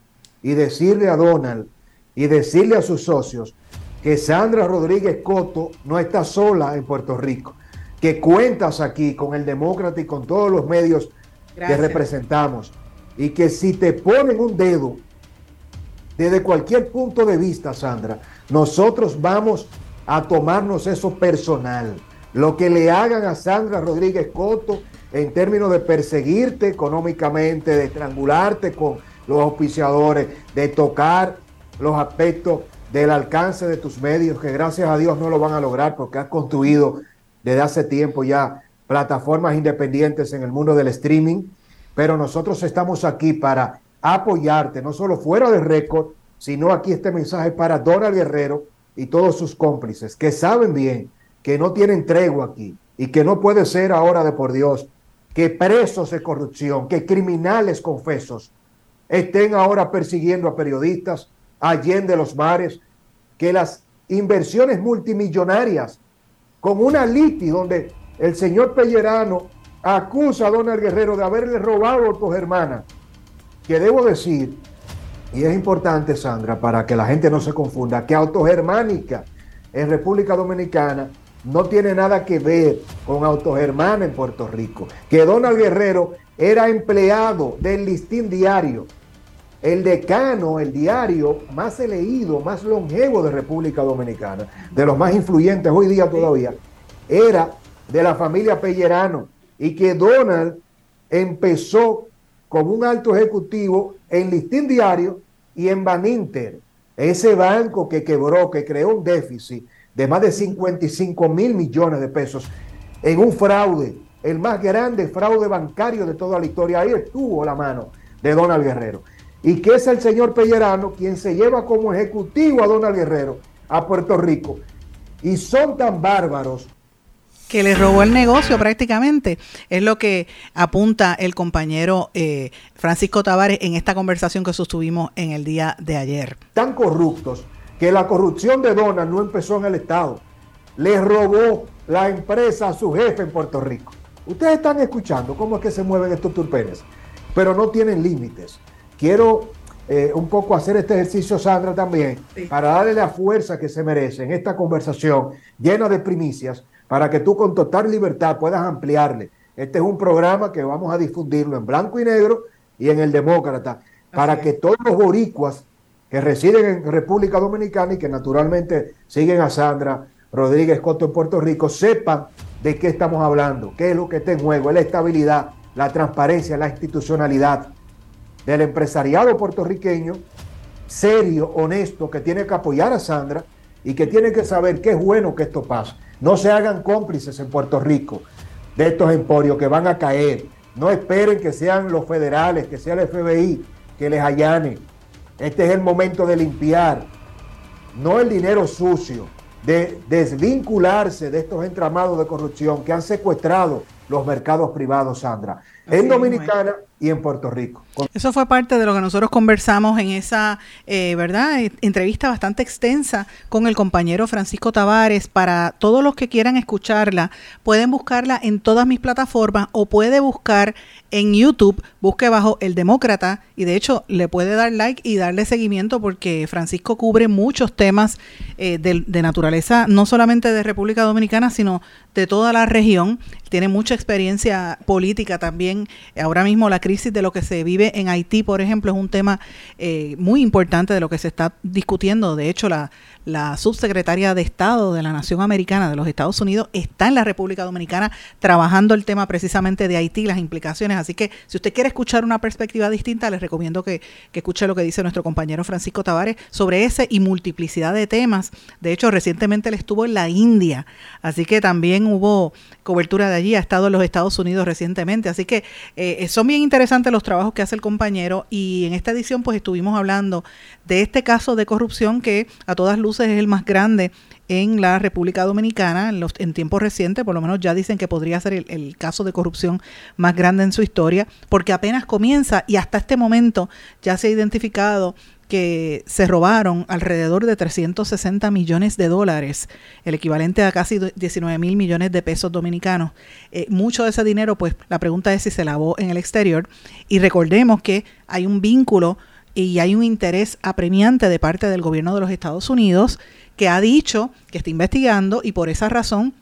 Speaker 5: y decirle a Donald y decirle a sus socios que Sandra Rodríguez Coto no está sola en Puerto Rico, que cuentas aquí con el demócrata y con todos los medios que representamos y que si te ponen un dedo desde cualquier punto de vista, Sandra, nosotros vamos a tomarnos eso personal. Lo que le hagan a Sandra Rodríguez Coto en términos de perseguirte económicamente, de estrangularte con los auspiciadores, de tocar los aspectos del alcance de tus medios, que gracias a Dios no lo van a lograr porque has construido desde hace tiempo ya plataformas independientes en el mundo del streaming, pero nosotros estamos aquí para apoyarte, no solo fuera de récord, sino aquí este mensaje para Donald Guerrero y todos sus cómplices, que saben bien que no tienen tregua aquí y que no puede ser ahora de por Dios que presos de corrupción, que criminales confesos estén ahora persiguiendo a periodistas allende los mares, que las inversiones multimillonarias con una liti donde el señor Pellerano acusa a Donald Guerrero de haberle robado a tus hermanas que debo decir, y es importante, Sandra, para que la gente no se confunda, que Autogermánica en República Dominicana no tiene nada que ver con Autogermán en Puerto Rico. Que Donald Guerrero era empleado del listín diario, el decano, el diario más leído, más longevo de República Dominicana, de los más influyentes hoy día todavía, era de la familia Pellerano y que Donald empezó como un alto ejecutivo en Listín Diario y en Baninter, ese banco que quebró, que creó un déficit de más de 55 mil millones de pesos en un fraude, el más grande fraude bancario de toda la historia. Ahí estuvo la mano de Donald Guerrero. Y que es el señor Pellerano quien se lleva como ejecutivo a Donald Guerrero a Puerto Rico. Y son tan bárbaros
Speaker 1: que le robó el negocio prácticamente. Es lo que apunta el compañero eh, Francisco Tavares en esta conversación que sostuvimos en el día de ayer.
Speaker 5: Tan corruptos que la corrupción de Donald no empezó en el Estado. Le robó la empresa a su jefe en Puerto Rico. Ustedes están escuchando cómo es que se mueven estos turpenes, pero no tienen límites. Quiero eh, un poco hacer este ejercicio, Sandra, también, para darle la fuerza que se merece en esta conversación llena de primicias para que tú con total libertad puedas ampliarle. Este es un programa que vamos a difundirlo en blanco y negro y en el demócrata, para que todos los boricuas que residen en República Dominicana y que naturalmente siguen a Sandra Rodríguez Coto en Puerto Rico sepan de qué estamos hablando, qué es lo que está en juego, es la estabilidad, la transparencia, la institucionalidad del empresariado puertorriqueño serio, honesto, que tiene que apoyar a Sandra y que tiene que saber que es bueno que esto pase. No se hagan cómplices en Puerto Rico de estos emporios que van a caer. No esperen que sean los federales, que sea el FBI que les allane. Este es el momento de limpiar, no el dinero sucio, de desvincularse de estos entramados de corrupción que han secuestrado los mercados privados, Sandra, en Dominicana y en Puerto Rico.
Speaker 1: Eso fue parte de lo que nosotros conversamos en esa, eh, ¿verdad? Entrevista bastante extensa con el compañero Francisco Tavares. Para todos los que quieran escucharla, pueden buscarla en todas mis plataformas o puede buscar en YouTube, busque bajo El Demócrata y de hecho le puede dar like y darle seguimiento porque Francisco cubre muchos temas eh, de, de naturaleza, no solamente de República Dominicana, sino de toda la región. Tiene mucha experiencia política también. Ahora mismo la crisis de lo que se vive en Haití, por ejemplo, es un tema eh, muy importante de lo que se está discutiendo. De hecho, la, la subsecretaria de Estado de la Nación Americana de los Estados Unidos está en la República Dominicana trabajando el tema precisamente de Haití, las implicaciones. Así que si usted quiere escuchar una perspectiva distinta, les recomiendo que, que escuche lo que dice nuestro compañero Francisco Tavares sobre ese y multiplicidad de temas. De hecho, recientemente él estuvo en la India, así que también hubo cobertura de allí, ha estado en los Estados Unidos recientemente. Así que eh, son bien interesantes los trabajos que hace el compañero y en esta edición pues estuvimos hablando de este caso de corrupción que a todas luces es el más grande en la República Dominicana en, los, tiempos recientes, por lo menos ya dicen que podría ser el, el, caso de corrupción más grande en su historia, porque apenas comienza y hasta este momento ya se ha identificado que se robaron alrededor de 360 millones de dólares, el equivalente a casi 19 mil millones de pesos dominicanos. Eh, mucho de ese dinero, pues la pregunta es si se lavó en el exterior. Y recordemos que hay un vínculo y hay un interés apremiante de parte del gobierno de los Estados Unidos que ha dicho que está investigando y por esa razón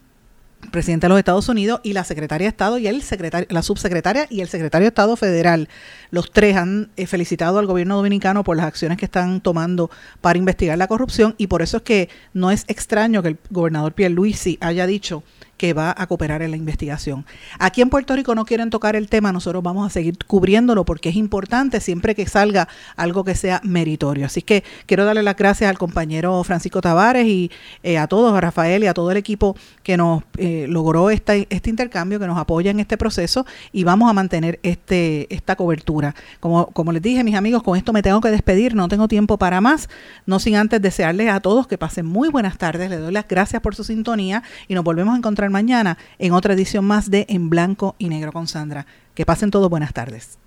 Speaker 1: el presidente de los Estados Unidos y la secretaria de Estado y el secretario, la subsecretaria y el secretario de Estado federal. Los tres han eh, felicitado al gobierno dominicano por las acciones que están tomando para investigar la corrupción y por eso es que no es extraño que el gobernador Pierluisi haya dicho que va a cooperar en la investigación. Aquí en Puerto Rico no quieren tocar el tema, nosotros vamos a seguir cubriéndolo porque es importante siempre que salga algo que sea meritorio. Así que quiero darle las gracias al compañero Francisco Tavares y eh, a todos, a Rafael y a todo el equipo que nos eh, logró esta, este intercambio, que nos apoya en este proceso y vamos a mantener este, esta cobertura. Como, como les dije, mis amigos, con esto me tengo que despedir, no tengo tiempo para más, no sin antes desearles a todos que pasen muy buenas tardes, les doy las gracias por su sintonía y nos volvemos a encontrar mañana en otra edición más de En Blanco y Negro con Sandra. Que pasen todos buenas tardes.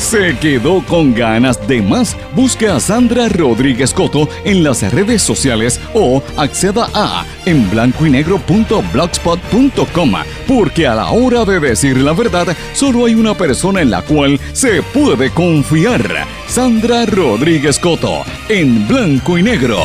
Speaker 2: ¿Se quedó con ganas de más? Busque a Sandra Rodríguez Coto en las redes sociales o acceda a en blanco y negro.blogspot.com porque a la hora de decir la verdad solo hay una persona en la cual se puede confiar. Sandra Rodríguez Coto en blanco y negro.